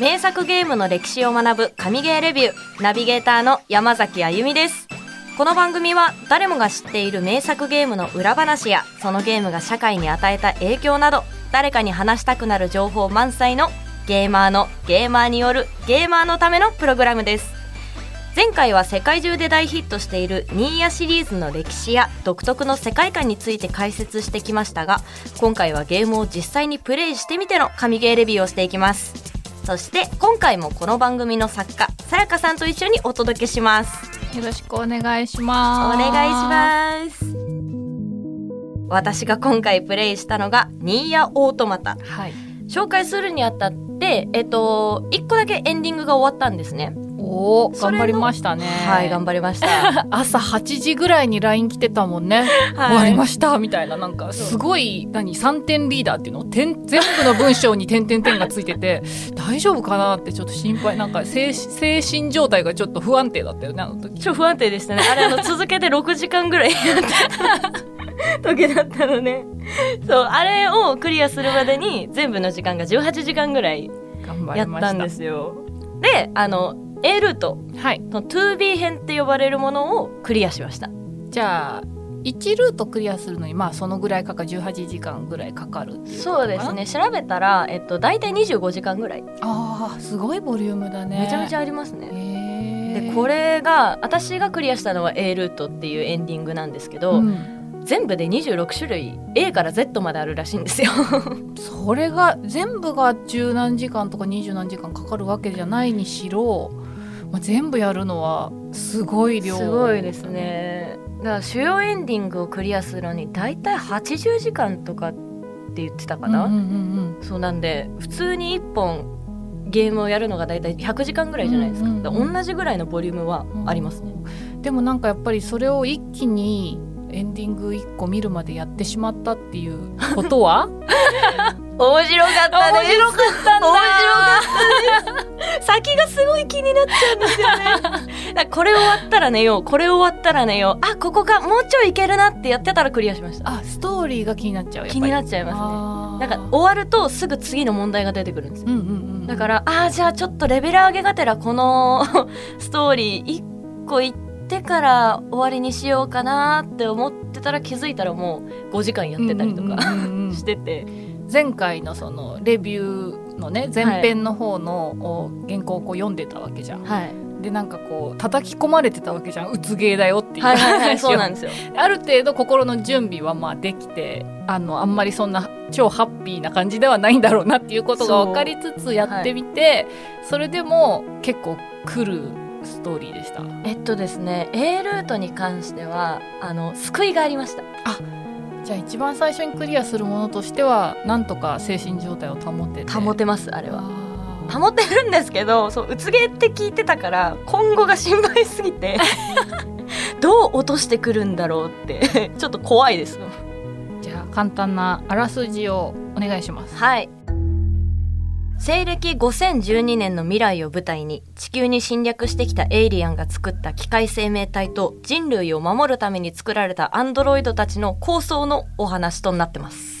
名作ゲームの歴史を学ぶ神ゲーレビューナビゲーターの山崎あゆみです。この番組は誰もが知っている名作ゲームの裏話やそのゲームが社会に与えた影響など誰かに話したくなる情報満載のゲーマーのゲーマーによるゲーマーのためのプログラムです。前回は世界中で大ヒットしているニーヤシリーズの歴史や独特の世界観について解説してきましたが今回はゲームを実際にプレイしてみての神ゲーレビューをしていきます。そして今回もこの番組の作家さやかさんと一緒にお届けしますよろしくお願いします。お願いします私が今回プレイしたのがニーヤオートマタす。はい。紹介するにあたってえっと1個だけエンディングが終わったんですねおお、頑張りましたね。はい頑張りました 朝8時ぐらいに LINE 来てたもんね。終わりましたみたいな、なんかすごい、何、3点リーダーっていうの？点 全部の文章に点点点がついてて、大丈夫かなってちょっと心配。なんか精精神状態がちょっと不安定だったよね、あの時。超不安定でしたね。あれ、あの、続けて6時間ぐらいやった 時だったのね。そう、あれをクリアするまでに、全部の時間が18時間ぐらいや。ったんですよ。で、あの、ートはい。の 2B 編って呼ばれるものをクリアしました。じゃあ、1ルートクリアするのに、まあそのぐらいかか、18時間ぐらいかかるってそうです。ね。調べたら、えっと、大体25時間ぐらい。ああ、すごいボリュームだね。めちゃめちゃありますね。へーで、これが、私がクリアしたのは A ルートっていうエンディングなんですけど、うん全部で26種類 A から Z まであるらしいんですよ。それが全部が十何時間とか二十何時間かかるわけじゃないにしろ、まあ、全部やるのはすごい量。すごいですね。だから主要エンディングをクリアするのに大体80時間とかって言ってたかな、うんうんうんそうなんで普通に1本ゲームをやるのが大体100時間ぐらいじゃないですか,、うんうんうん同じぐらいのボリュームはありますね、うん。でもなんかやっぱりそれを一気にエンディング1個見るまでやってしまったっていうことは？面白かったです。面白かった面白かった。先がすごい気になっちゃうんですよね。これ終わったら寝よう。これ終わったら寝よう。あここか。もうちょいいけるなってやってたらクリアしました。あストーリーが気になっちゃう気になっちゃいますね。なんか終わるとすぐ次の問題が出てくるんですよ。うんうんうんだからああじゃあちょっとレベル上げがてらこの ストーリー1個いってから終わりにしようかなって思ってたら気づいたらもう5時間やってたりとかしてて前回のそのレビューのね前編の方のお原稿をこう読んでたわけじゃん。はい。でなんかこう叩き込まれてたわけじゃん。うつ芸だよっていうはいはいはい話を。そうなんですよ。ある程度心の準備はまあできてあのあんまりそんな超ハッピーな感じではないんだろうなっていうことが分かりつつやってみてそ,、れでも結構来るストーリーでした。えっとですね A ルートに関してはあの救いがありましたじゃあ一番最初にクリアするものとしてはなんとか精神状態を保ってて。保てますあれは。保てるんですけどそううつげって聞いてたから今後が心配すぎて どう落としてくるんだろうってちょっと怖いです。じゃあ簡単なあらすじをお願いします。はい西暦5012年の未来を舞台に地球に侵略してきたエイリアンが作った機械生命体と人類を守るために作られたアンドロイドたちの構想のお話となってます。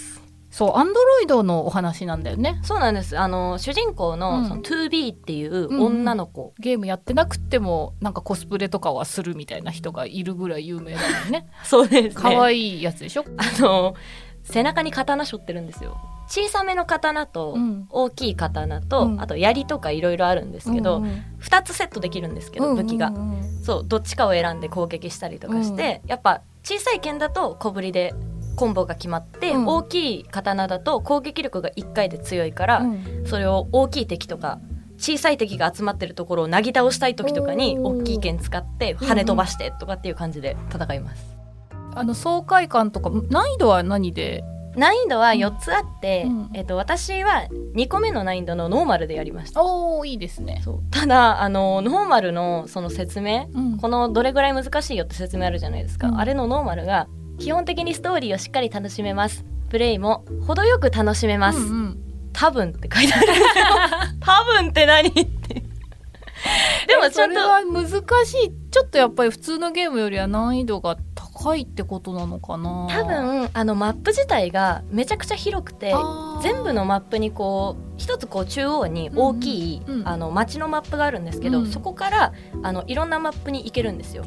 そう、アンドロイドのお話なんだよね。そうなんです。あの主人公の,、うんその 2B っていう女の子、ゲームやってなくても、なんかコスプレとかはするみたいな人がいるぐらい有名だもんね。そうですね。可愛いやつでしょ？あの背中に刀背負ってるんですよ。小さめの刀とうん。大きい刀と、うん。あと槍とかいろいろあるんですけど、うんうん2つセットできるんですけど、武器がうんうんうん。そうどっちかを選んで攻撃したりとかして、やっぱ小さい剣だと小ぶりでコンボが決まって、うん。大きい刀だと攻撃力が1回で強いから、うん。それを大きい敵とか小さい敵が集まってるところをなぎ倒したい時とかに大きい剣使って跳ね飛ばしてとかっていう感じで戦います。あの爽快感とか難易度は何で？難易度は4つあって、うん。えっと、私は2個目の難易度のノーマルでやりました。おおいいですね。そう。ただあのノーマルのその説明うん。このどれぐらい難しいよって説明あるじゃないですか、うん。あれのノーマルが基本的にストーリーをしっかり楽しめます。プレイも程よく楽しめます、うんうん。多分って書いてある。んですよ多分って何って。でもちゃんとそれは難しい。ちょっとやっぱり普通のゲームよりは難易度が高いってことなのかな？多分あのマップ自体がめちゃくちゃ広くて全部のマップにこう一つこう中央に大きい、うんうんあの街のマップがあるんですけど、うん。そこからあのいろんなマップに行けるんですよ。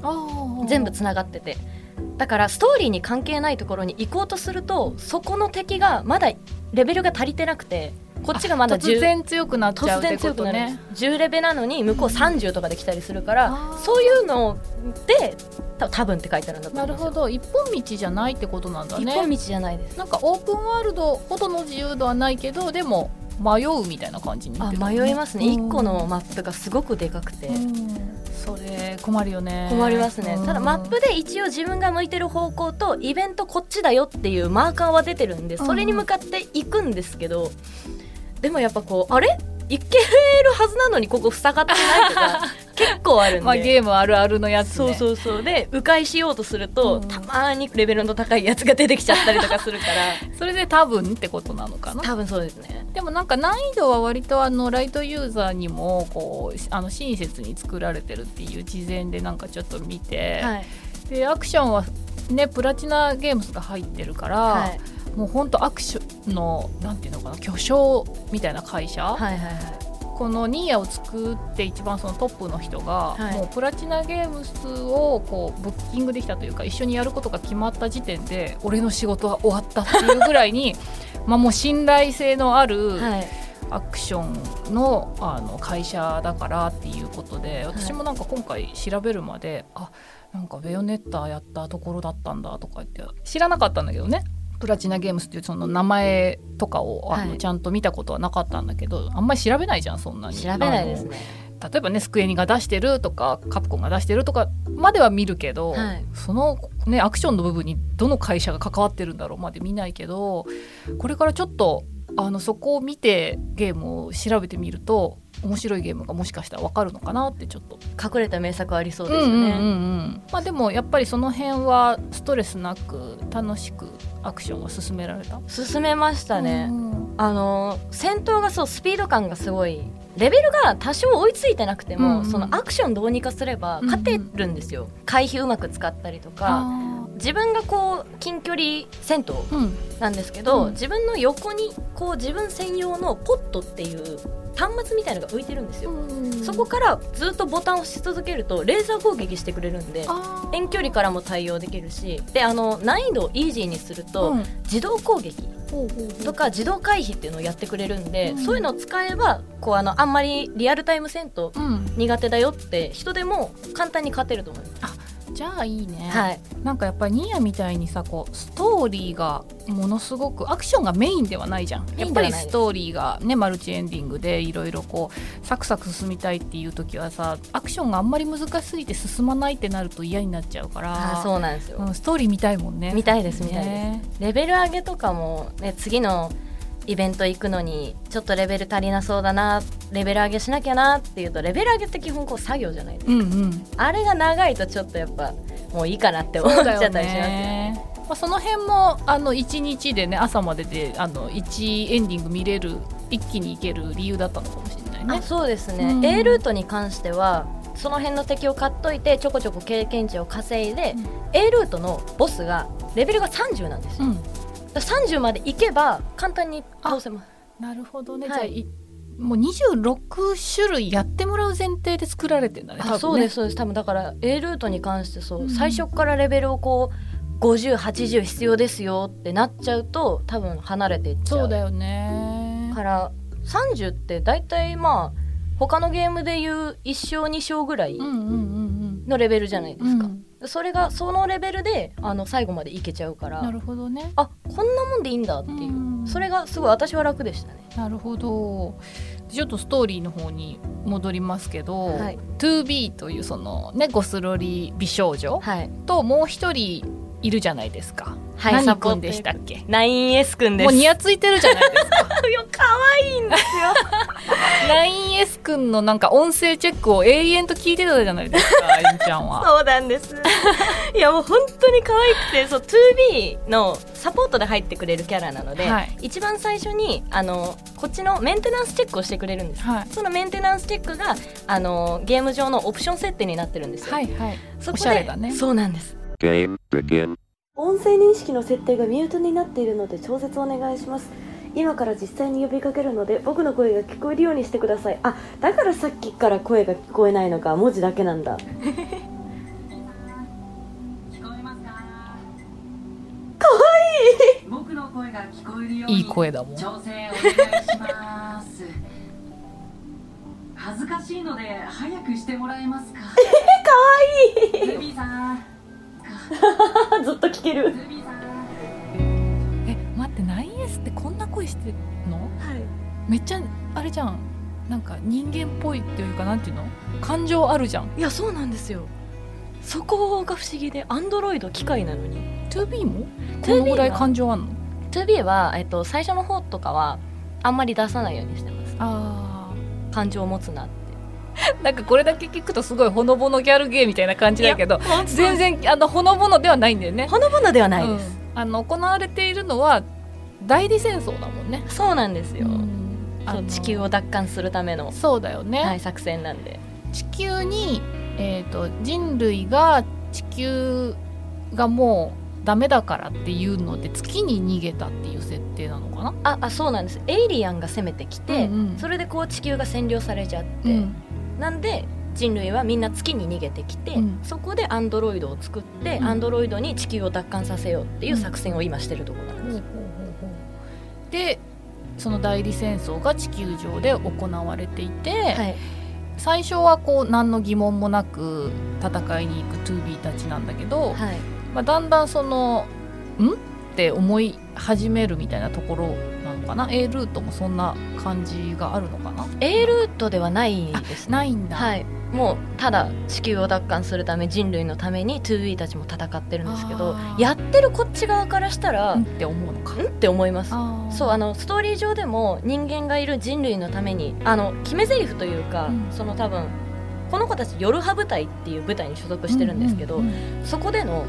全部つながっててだからストーリーに関係ないところに行こうとするとそこの敵がまだレベルが足りてなくてこっちがまだ突10然強くなっちゃうってことね。です10レベなのに向こう30とかで来たりするから、あー。そういうのでた多分って書いてあるんだとな思うんですよ。るほど。一本道じゃないってことなんだね。一本道じゃないです。なんかオープンワールドほどの自由度はないけどでも迷うみたいな感じになあってた迷いますね、うん1個のマップがすごくでかくて、うんそれ困るよね。困りますね、うん。ただマップで一応自分が向いてる方向とイベントこっちだよっていうマーカーは出てるんでそれに向かって行くんですけど、でもやっぱこうあれ？行けるはずなのにここ塞がってないとか 結構あるんで、まあゲームあるあるのやつね。そうそうそう。で迂回しようとすると、うん。たまにレベルの高いやつが出てきちゃったりとかするから。それで多分ってことなのかな？多分そうですね。でもなんか難易度は割とあのライトユーザーにもこうあの親切に作られてるっていう事前でなんかちょっと見て、はい、でアクションはねプラチナゲームズが入ってるから、はい、もうほんとアクションのなんていうのかな巨匠みたいな会社、はいはいはいこのニーヤを作って一番そのトップの人が、はい。もうプラチナゲームスをこうブッキングできたというか一緒にやることが決まった時点で俺の仕事は終わったっていうぐらいに まあもう信頼性のあるはい。アクションのあの会社だからっていうことで私もなんか今回調べるまで、あなんかベヨネッタやったところだったんだとか言って知らなかったんだけどねプラチナゲームスっていうその名前とかをあの、はい。ちゃんと見たことはなかったんだけどあんまり調べないじゃんそんなに。調べないですね。例えばねスクエニが出してるとかカプコンが出してるとかまでは見るけど、はい。そのねアクションの部分にどの会社が関わってるんだろうまで見ないけどこれからちょっとあのそこを見てゲームを調べてみると面白いゲームがもしかしたら分かるのかなってちょっと。隠れた名作ありそうですよね、うんうんうんうん。まあでもやっぱりその辺はストレスなく楽しくアクションが進められた？進めましたね、うんあの戦闘がそうスピード感がすごい。レベルが多少追いついてなくても、うんうん。そのアクションどうにかすれば勝てるんですよ、回避うまく使ったりとかあ自分がこう近距離戦闘ーうん。なんですけど、うん。自分の横にこう自分専用のポットっていう端末みたいのが浮いてるんですよ、そこからずっとボタンを押し続けるとレーザー攻撃してくれるんで遠距離からも対応できるしであの難易度をイージーにすると、うん。自動攻撃とか自動回避っていうのをやってくれるんで、うん。そういうのを使えばこうあのあんまりリアルタイム戦闘うん。苦手だよって人でも簡単に勝てると思います。じゃあいいね、はい、なんかやっぱりニーヤみたいにさこうストーリーがものすごくアクションがメインではないじゃん。やっぱりストーリーがねマルチエンディングでいろいろこうサクサク進みたいっていう時はさアクションがあんまり難しすぎて進まないってなると嫌になっちゃうからあそうなんですよ、うんストーリー見たいもんね。見たいです見たいです、ね。レベル上げとかも、ね、次のイベント行くのにちょっとレベル足りなそうだなレベル上げしなきゃなっていうとレベル上げって基本こう作業じゃないですか。うんうん。あれが長いとちょっとやっぱもういいかなって思っちゃったりしますよね。ねまあ、その辺もあの1日でね朝までであの1エンディング見れる一気にいける理由だったのかもしれないね。あそうですね、うん。A ルートに関してはその辺の敵を買っといてちょこちょこ経験値を稼いで、うん。A ルートのボスがレベルが30なんですよ、うん30まで行けば簡単に倒せます。なるほどね、はい。じゃあいもう26種類やってもらう前提で作られてんだねねあそうですそうです。多分だから A ルートに関してそう、うん。最初からレベルをこう5080必要ですよってなっちゃうと多分離れていっちゃう。そうだよね。から30って大体まあ他のゲームでいう1勝2勝ぐらいうんうんうんのレベルじゃないですか、うんうんそれがそのレベルであの最後までいけちゃうからなるほどね。あこんなもんでいいんだっていう、うん。それがすごい私は楽でしたね。なるほど。ちょっとストーリーの方に戻りますけど、はい。2B というそのねゴスロリ美少女はい。ともう一人いるじゃないですか、はい。何でしたっけ？9S くんです。もうニヤついてるじゃないですか。よ可愛いんですよ 9S 君のなんか音声チェックを永遠と聞いてたじゃないですか あゆみちゃんは。そうなんです。いやもう本当に可愛くてそう 2B のサポートで入ってくれるキャラなので、はい。一番最初にあのこっちのメンテナンスチェックをしてくれるんです。はい。そのメンテナンスチェックがあのゲーム上のオプション設定になってるんですよ、はいはい。そこでね。そうなんです.音声認識の設定がミュートになっているので調節お願いします今から実際に呼びかけるので僕の声が聞こえるようにしてください。あだからさっきから声が聞こえないのか文字だけなんだ。聞こえますかかわいい！僕の声が聞こえるようにいい声だもん。調整お願いします。恥ずかしいので早くしてもらえますか？かわいルビーさん。い ずっと聞ける。ルビーさん。え待って 9S ってこんな声してんの？はい。めっちゃあれじゃん。なんか人間っぽいっていうかなんていうの？感情あるじゃん。いやそうなんですよ。そこが不思議でアンドロイド機械なのに。2B も？こ 2B のぐらい感情あんの？2B は、えっと、最初の方とかはあんまり出さないようにしてます。あ感情を持つなって。ーなんかこれだけ聞くとすごいほのぼのギャルゲーみたいな感じだけど全然然あのほのぼのではないんだよね。ほのぼのではないです、うん。あの行われているのは代理戦争だもんね、そうなんですよ、あう地球を奪還するための、そうだよね、はい、作戦なんで。地球に、えー、と人類が地球がもうダメだからっていうので月に逃げたっていう設定なのかな、ああそうなんです。エイリアンが攻めてきて、うんうん。それでこう地球が占領されちゃって、うん。なんで人類はみんな月に逃げてきて、うん。そこでアンドロイドを作って、うん。アンドロイドに地球を奪還させようっていう作戦を今してるところなんですよ、でその代理戦争が地球上で行われていて、はい最初はこう何の疑問もなく戦いに行く 2B たちなんだけど、はいまあ、だんだんその「ん?」って思い始めるみたいなところなのかな？A ルートもそんな感じがあるのかな？A ルートではないですね。ないんだ、はい。もうただ地球を奪還するため人類のために 2B たちも戦ってるんですけどやってるこっち側からしたら、うんんって思うのか。って思います。そうあのストーリー上でも人間がいる人類のためにあの決め台詞というか、うん。その多分この子たち夜派部隊っていう部隊に所属してるんですけど、うんうん。そこでの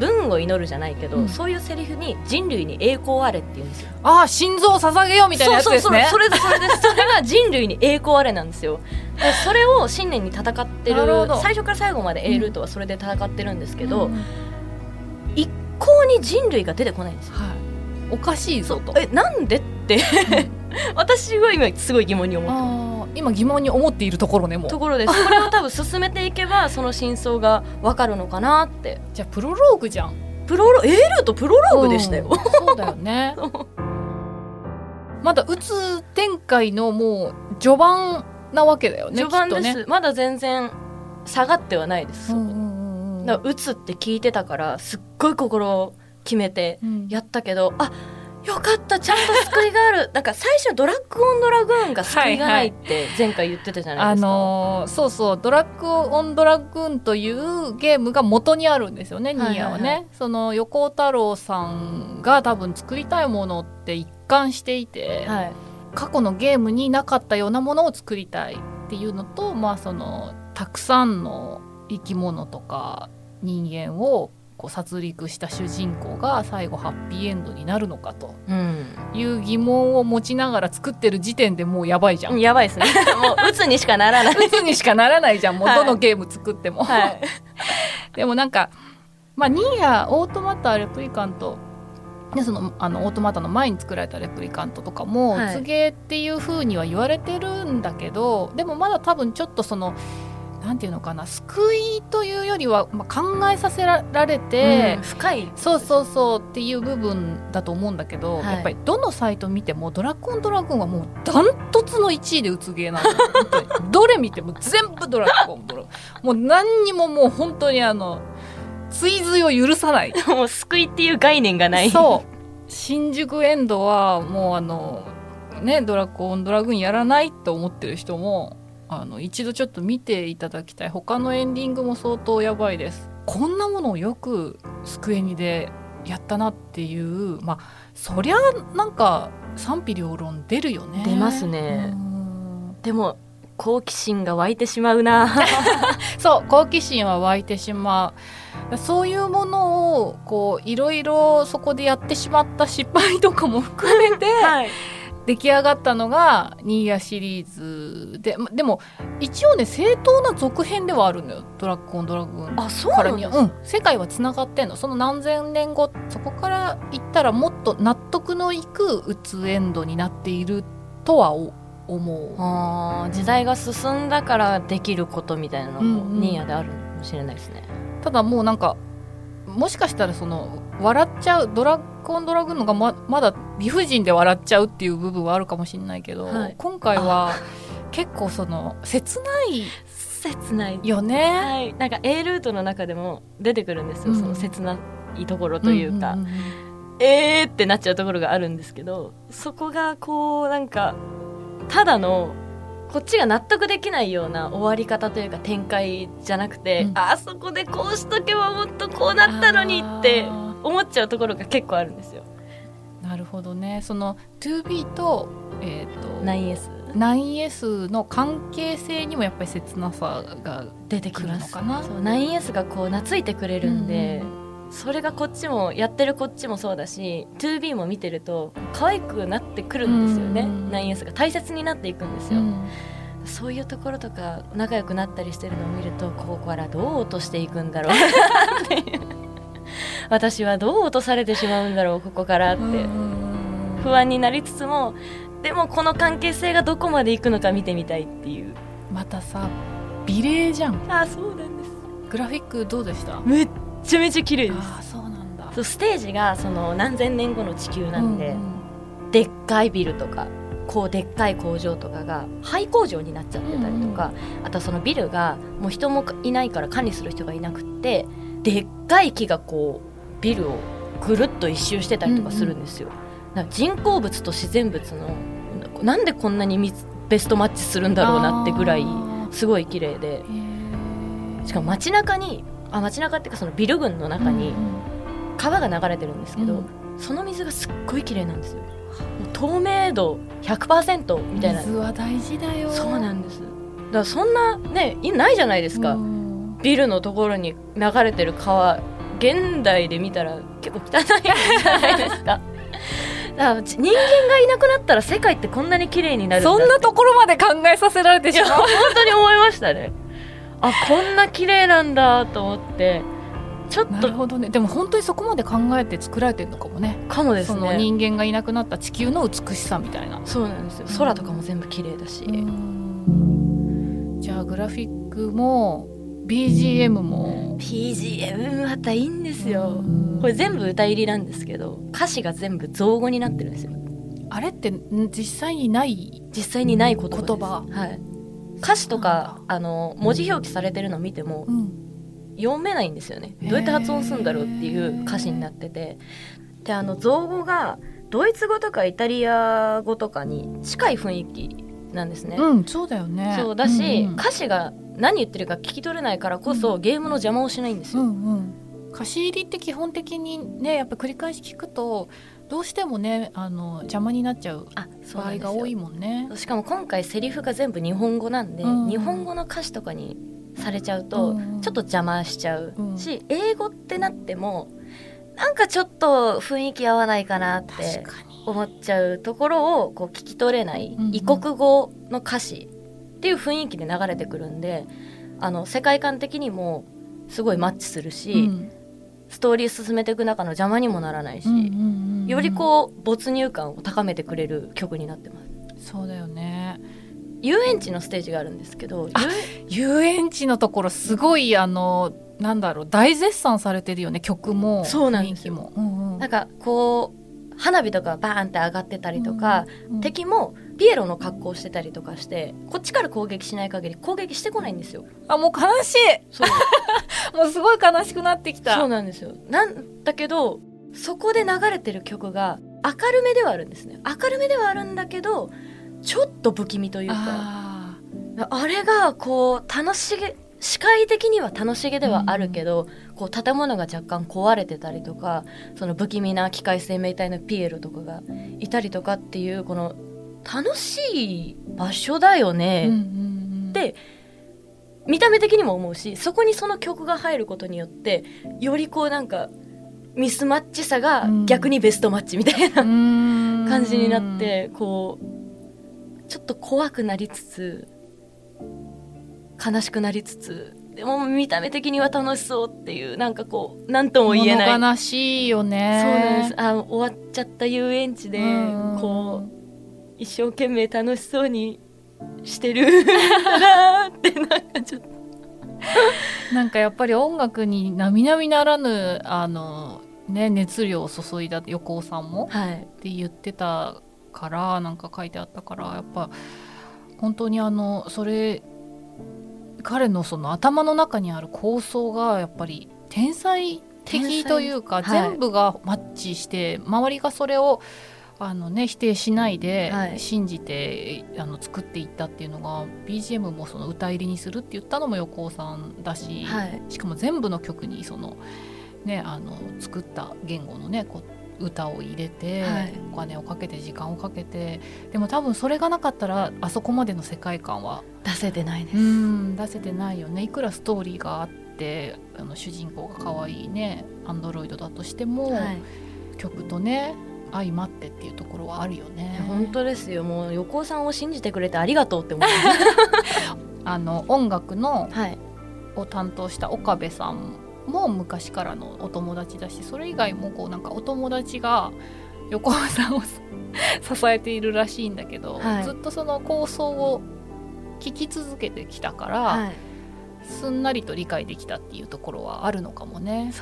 文を祈るじゃないけど、うん。そういうセリフに人類に栄光あれって言うんですよ。ああ心臓を捧げようみたいなやつですね。そうそうそう。それでそれですそれが人類に栄光あれなんですよ。でそれを信念に戦ってる最初から最後まで A ルートはそれで戦ってるんですけど、うん一向に人類が出てこないんですよ。はい、おかしいぞと。えなんでって。私は今すごい疑問に思って今疑問に思っているところねもう。ところです。これを多分進めていけばその真相が分かるのかなって。じゃあプロローグじゃん。プロロルートプロローグでしたよ、うん。そうだよね。まだうつ展開のもう序盤なわけだよね序盤です、ねまだ全然下がってはないです、うんうんうんうん。だから打つって聞いてたからすっごい心を決めてうん。やったけど、あよかったちゃんと救いがある。なんか最初ドラッグオンドラグーンが救いがないって前回言ってたじゃないあですか、のーそうそう「ドラッグ・オン・ドラグーン」というゲームが元にあるんですよね、はいはいはい。ニーヤはね。その横尾太郎さんが多分作りたいものって一貫していて、はい。過去のゲームになかったようなものを作りたいっていうのと、まあ、そのたくさんの生き物とか人間をこう殺戮した主人公が最後ハッピーエンドになるのかと。うん。いう疑問を持ちながら作ってる時点でもうやばいじゃん。やばいですね。もう打つにしかならない。鬱にしかならないじゃん。もうはい。どのゲーム作っても。はい。でもなんか、まあ、ニーヤオートマタレプリカント。でそのあのオートマタの前に作られたレプリカントとかも、はい。うつゲーっていう風には言われてるんだけどでもまだ多分ちょっとそのなんていうのかな救いというよりは、まあ、考えさせられて、うん深い。そうそうそうっていう部分だと思うんだけど、はい。やっぱりどのサイト見ても「ドラゴンドラグーン」はもうダントツの1位でうつゲーなのどれ見ても全部ドラゴンドラグーンもう何にももう本当にあの追随を許さない。もう救いっていう概念がない。そう。新宿エンドはもうあのねドラゴンドラグーンやらないと思ってる人もあの一度ちょっと見ていただきたい。他のエンディングも相当やばいです。こんなものをよくスクエニでやったなっていうまあそりゃなんか賛否両論出るよね。出ますね。うん。でも好奇心が湧いてしまうな。そう好奇心は湧いてしまう。そういうものをこういろいろそこでやってしまった失敗とかも含めて、はい出来上がったのがニーヤシリーズでまでも一応ね正当な続編ではあるのよ「ドラッグオンドラグーン」あそううん、世界はつながってんの。その何千年後そこから言ったらもっと納得のいくうつエンドになっているとはお思う。時代が進んだからできることみたいなのもうんうん。ニーヤであるかもしれないですね、ただもうなんかもしかしたらその笑っちゃうドラッグオンドラグーンのがままだ理不尽で笑っちゃうっていう部分はあるかもしれないけど、はい。今回は結構その切ない切ない。よね。はい。なんか A ルートの中でも出てくるんですよ、うん。その切ないところというか、んんん。えーってなっちゃうところがあるんですけどそこがこうなんかただのこっちが納得できないような終わり方というか展開じゃなくて、うん。あそこでこうしとけばもっとこうなったのにってあ思っちゃうところが結構あるんですよ。ーなるほどね。その 2B と,、えー、と 9S 9S の関係性にもやっぱり切なさが出てき来るますのかな。そう 9S がこう懐いてくれるんで、うん。それがこっちもやってるこっちもそうだし 2B も見てると可愛くなってくるんですよね、うん。9S が大切になっていくんですよ、うん。そういうところとか仲良くなったりしてるのを見るとここからどう落としていくんだろう。っていう私はどう落とされてしまうんだろうここからって。うん。不安になりつつもでもこの関係性がどこまでいくのか見てみたいっていう。またさ美麗じゃん。あそうなんです。グラフィックどうでした？めっちゃめちゃ綺麗です。ああそうなんだ。そうステージがその何千年後の地球なんで、うでっかいビルとかこうでっかい工場とかが廃工場になっちゃってたりとか、あとはそのビルがもう人もいないから管理する人がいなくってでっかい木がこうビルをぐるっと一周してたりとかするんですよ、だから人工物と自然物のなんでこんなにみベストマッチするんだろうなってぐらいあすごい綺麗で。しかも街中にあ街中っていうかそのビル群の中に川が流れてるんですけど、うんその水がすっごい綺麗なんですよ。透明度100%みたいな。水は大事だよ。そうなんです。だからそんなねいないじゃないですか、うん。ビルのところに流れてる川。現代で見たら結構汚いじゃないですか。だから人間がいなくなったら世界ってこんなに綺麗になるんだそんなところまで考えさせられてしまう。本当に思いましたね。あこんな綺麗なんだと思ってちょっとなるほどね。でも本当にそこまで考えて作られてるのかもね。かもですそのね人間がいなくなった地球の美しさみたいな。そうなんですよ。空とかも全部綺麗だし、じゃあグラフィックも BGM も。PGM またいいんですよ。うん。これ全部歌入りなんですけど歌詞が全部造語になってるんですよ。あれってん実際にない実際にない言葉はい、歌詞とかあの文字表記されてるの見てもうん読めないんですよね。どうやって発音するんだろうっていう歌詞になってて。であの造語がドイツ語とかイタリア語とかに近い雰囲気なんですね、うんそうだよね。そうだし、うんうん。歌詞が何言ってるか聞き取れないからこそ、ゲームの邪魔をしないんですよ、うんうん。貸し入りって基本的にねやっぱ繰り返し聞くとどうしてもねあの邪魔になっちゃう場合が多いもんね。しかも今回セリフが全部日本語なんで、うん。日本語の歌詞とかにされちゃうと、うんちょっと邪魔しちゃううん。し、英語ってなってもなんかちょっと雰囲気合わないかなって思っちゃうところをこう聞き取れない異国語の歌詞っていう雰囲気で流れてくるんであの世界観的にもすごいマッチするし、うん。ストーリー進めていく中の邪魔にもならないし、よりこう没入感を高めてくれる曲になってます。そうだよね遊園地のステージがあるんですけどあ遊園地のところすごいあのなんだろう大絶賛されてるよね曲もそうなんですよ。雰囲気も、うんうん。なんかこう花火とかバーンって上がってたりとか、うん敵もピエロの格好してたりとかしてこっちから攻撃しない限り攻撃してこないんですよ。あもう悲しそう。い もうすごい悲しくなってきた。そうなんですよ。なんだけどそこで流れてる曲が明るめではあるんですね。明るめではあるんだけどちょっと不気味というか。ああれがこう楽しげ視界的には楽しげではあるけど、こう建物が若干壊れてたりとかその不気味な機械生命体のピエロとかがいたりとかっていうこの楽しい場所だよーね、うんうんうん。で見た目的にも思うしそこにその曲が入ることによってよりこうなんかミスマッチさが逆にベストマッチみたいなうーん。感じになってこうちょっと怖くなりつつ悲しくなりつつでも見た目的には楽しそうっていうなんかこう何とも言えない。物悲しいよね。そうなんです。あ終わっちゃった遊園地でうんこう一生懸命楽しそうにしてる。ってなんかちょっと。なんかやっぱり音楽に並々ならぬあのね熱量を注いだ横尾さんもはい。って言ってたからなんか書いてあったからやっぱ本当にあのそれ彼のその頭の中にある構想がやっぱり天才的というか、全部がマッチして周りがそれをあの、ね、否定しないではい。信じて、あの作っていったっていうのが BGM もその歌入りにするって言ったのも横尾さんだし、はいしかも全部の曲にその、ね、あの作った言語のねこう歌を入れて、はい。お金をかけて時間をかけてでも多分それがなかったらあそこまでの世界観は出せてないです。うん出せてないよね。いくらストーリーがあってあの主人公が可愛いねアンドロイドだとしても、はい。曲とね相まってっていうところはあるよね。本当ですよ。もう横尾さんを信じてくれてありがとうって思い あの音楽のはい。を担当した岡部さんも昔からのお友達だしそれ以外もこうなんかお友達が横尾さんを支えているらしいんだけど、はい。ずっとその構想を聞き続けてきたから、はい。すんなりと理解できたっていうところはあるのかもね。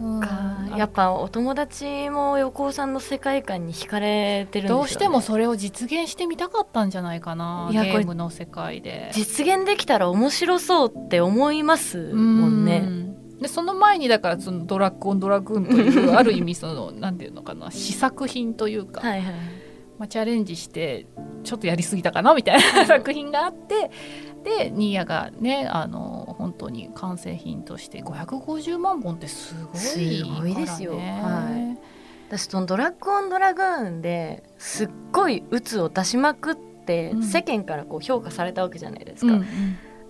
うん。かやっぱお友達も横尾さんの世界観に惹かれてるんでね、どうしてもそれを実現してみたかったんじゃないかないやゲームの世界で。実現できたら面白そうって思いますもんね。うんでその前にだからそのドラッグオンドラグーンというある意味そのなんていうのかな試作品というか、はいはいまあ、チャレンジしてちょっとやりすぎたかなみたいな作品があってでニーヤがねあの本当に完成品として550万本ってすごいすごいですよ。はい。私そのドラッグオンドラグーンですっごい鬱を出しまくって、うん。世間からこう評価されたわけじゃないですか,、うんだか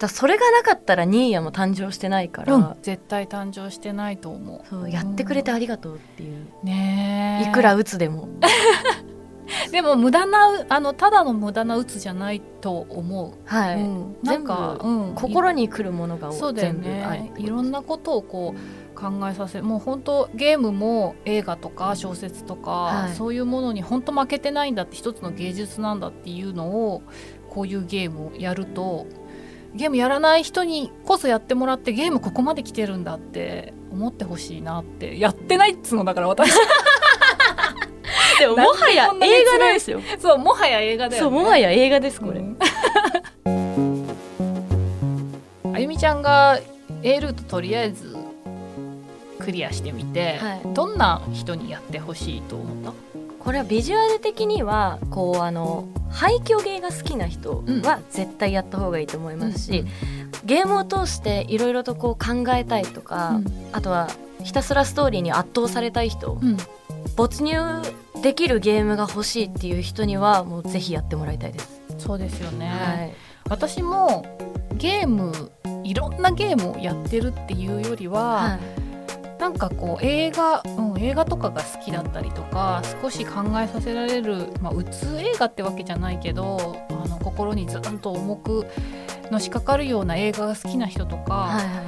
らそれがなかったらニーヤも誕生してないから、うん。絶対誕生してないと思そうやってくれてありがとうっていう、うねえ。いくら鬱でも。でも無駄なあのただの無駄な鬱じゃないと思う、はい、うん。なんか、うん、心に来るものがそうだよね。い。ろんなことをこう考えさせもう本当ゲームも映画とか小説とか、はい。そういうものに本当負けてないんだって一つの芸術なんだっていうのをこういうゲームをやるとゲームやらない人にこそやってもらってゲームここまで来てるんだって思ってほしいなってやってないっつうのだから私。でももはや映画なんですよ。そうもはや映画だよ、ね、そうもはや映画ですこれ、うん。あゆみちゃんが A ルートとりあえずクリアしてみて、はい。どんな人にやってほしいと思っこれはビジュアル的にはこうあの廃墟ゲーが好きな人は絶対やった方がいいと思いたますし、ゲームを通していろいろとこう考えたいとか、うん。あとはひたすらストーリーに圧倒されたい人、うん。没入できるゲームが欲しいっていう人にはもうぜひやってもらいたいです。そうですよね、はい、私もゲームいろんなゲームをやってるっていうよりは、はいなんかこう映画、うん、映画とかが好きだったりとか少し考えさせられる、まあ、うつ映画ってわけじゃないけどあの心にずんと重くのしかかるような映画が好きな人とか、はいはいは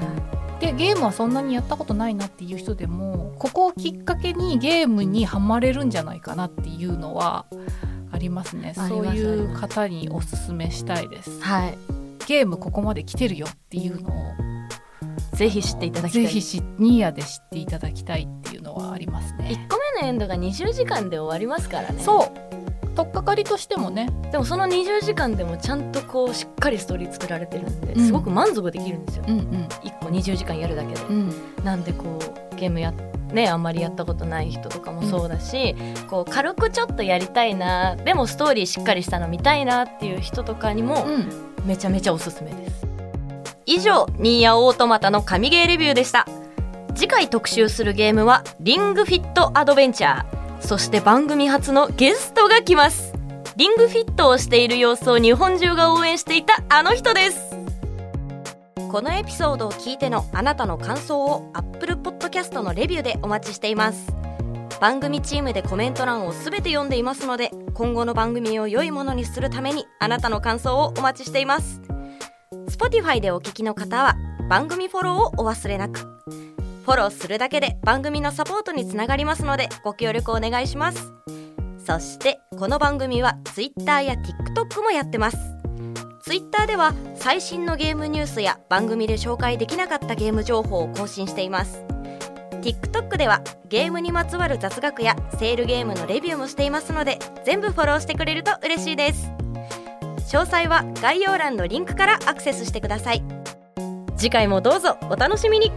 い。でゲームはそんなにやったことないなっていう人でもここをきっかけにゲームにはまれるんじゃないかなっていうのはありますね。そういう方におすすめしたいです。はい。ゲームここまで来てるよっていうのをぜひ知っていただきたい。ぜひしニーヤで知っていただきたいっていうのはありますね。1個目のエンドが20時間で終わりますからね。そう。取っかかりとしてもね。でもその20時間でもちゃんとこうしっかりストーリー作られてるんでうん。すごく満足できるんですよ、うん1個20時間やるだけで。うん。なんでこうゲームやねあんまりやったことない人とかもそうだし、こう軽くちょっとやりたいなでもストーリーしっかりしたの見たいなっていう人とかにもうん。めちゃめちゃおすすめです以上ニーヤオートマタの神ゲーレビューでした。次回特集するゲームはリングフィットアドベンチャー。そして番組初のゲストが来ます。リングフィットをしている様子を日本中が応援していたあの人です。このエピソードを聞いてのあなたの感想を Apple Podcast のレビューでお待ちしています。番組チームでコメント欄をすべて読んでいますので今後の番組を良いものにするためにあなたの感想をお待ちしています。Spotify でお聞きの方は番組フォローをお忘れなく。フォローするだけで番組のサポートにつながりますのでご協力お願いします。そしてこの番組は Twitter や TikTok もやってます。Twitter では最新のゲームニュースや番組で紹介できなかったゲーム情報を更新しています。TikTok ではゲームにまつわる雑学やセールゲームのレビューもしていますので全部フォローしてくれると嬉しいです。詳細は概要欄のリンクからアクセスしてください。次回もどうぞお楽しみに。